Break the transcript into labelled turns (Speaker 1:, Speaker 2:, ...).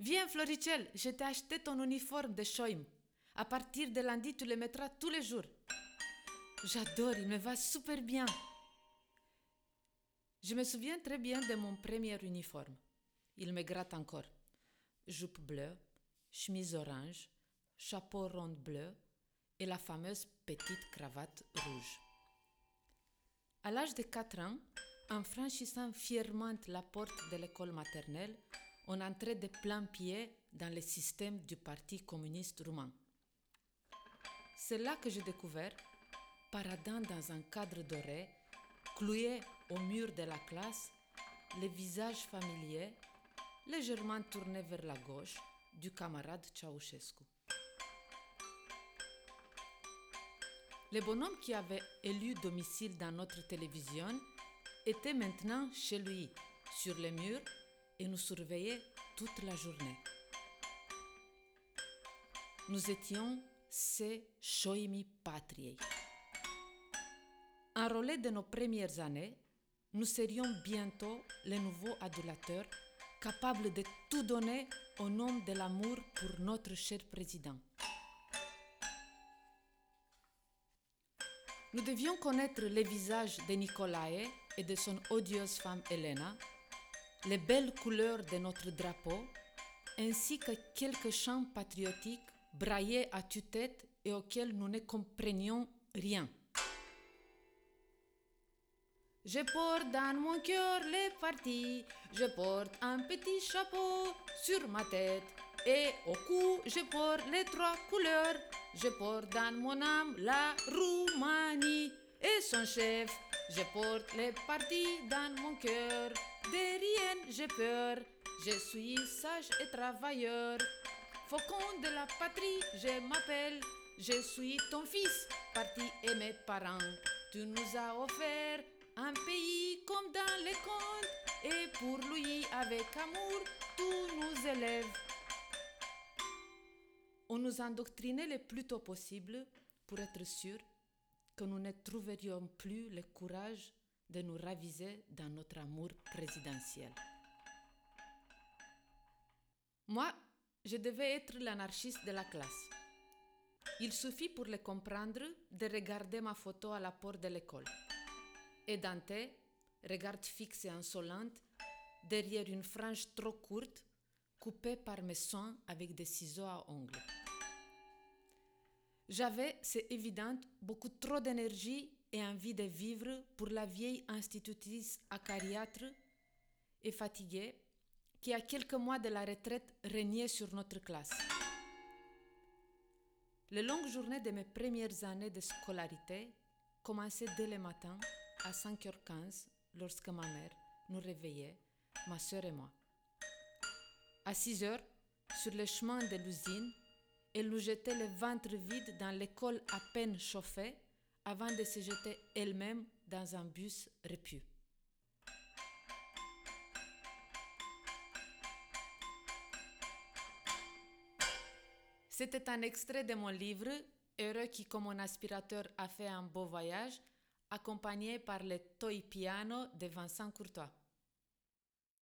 Speaker 1: Viens, Florichel, je t'ai acheté ton uniforme de Shoim. À partir de lundi, tu le mettras tous les jours. J'adore, il me va super bien. Je me souviens très bien de mon premier uniforme. Il me gratte encore. Jupe bleue, chemise orange, chapeau rond bleu et la fameuse petite cravate rouge. À l'âge de 4 ans, en franchissant fièrement la porte de l'école maternelle, on entrait de plein pied dans le système du Parti communiste roumain. C'est là que j'ai découvert, paradant dans un cadre doré, cloué au mur de la classe, le visage familier, légèrement tourné vers la gauche, du camarade Ceausescu. Le bonhomme qui avait élu domicile dans notre télévision était maintenant chez lui, sur les murs, et nous surveillait toute la journée. Nous étions ces Shoimi Patriei. Enrôlés de nos premières années, nous serions bientôt les nouveaux adulateurs capables de tout donner au nom de l'amour pour notre cher président. Nous devions connaître les visages de Nicolae et de son odieuse femme Elena, les belles couleurs de notre drapeau, ainsi que quelques chants patriotiques braillés à tue-tête et auxquels nous ne comprenions rien. Je porte dans mon cœur les parties, je porte un petit chapeau sur ma tête et au cou je porte les trois couleurs. Je porte dans mon âme la Roumanie et son chef. Je porte les parties dans mon cœur. J'ai peur, je suis sage et travailleur. Faucon de la patrie, je m'appelle. Je suis ton fils, parti et mes parents. Tu nous as offert un pays comme dans les contes, et pour lui, avec amour, tout nous élève. On nous endoctrinait le plus tôt possible pour être sûr que nous ne trouverions plus le courage de nous raviser dans notre amour présidentiel. Moi, je devais être l'anarchiste de la classe. Il suffit pour le comprendre de regarder ma photo à la porte de l'école. Et Dante, regarde fixe et insolente, derrière une frange trop courte, coupée par mes soins avec des ciseaux à ongles. J'avais, c'est évident, beaucoup trop d'énergie et envie de vivre pour la vieille institutrice acariâtre et fatiguée qui, à quelques mois de la retraite, régnait sur notre classe. Les longues journées de mes premières années de scolarité commençaient dès le matin à 5h15 lorsque ma mère nous réveillait, ma soeur et moi. À 6 h sur le chemin de l'usine, elle nous jetait le ventre vide dans l'école à peine chauffée avant de se jeter elle-même dans un bus repu. C'était un extrait de mon livre Heureux qui, comme mon aspirateur, a fait un beau voyage, accompagné par le toy piano de Vincent Courtois.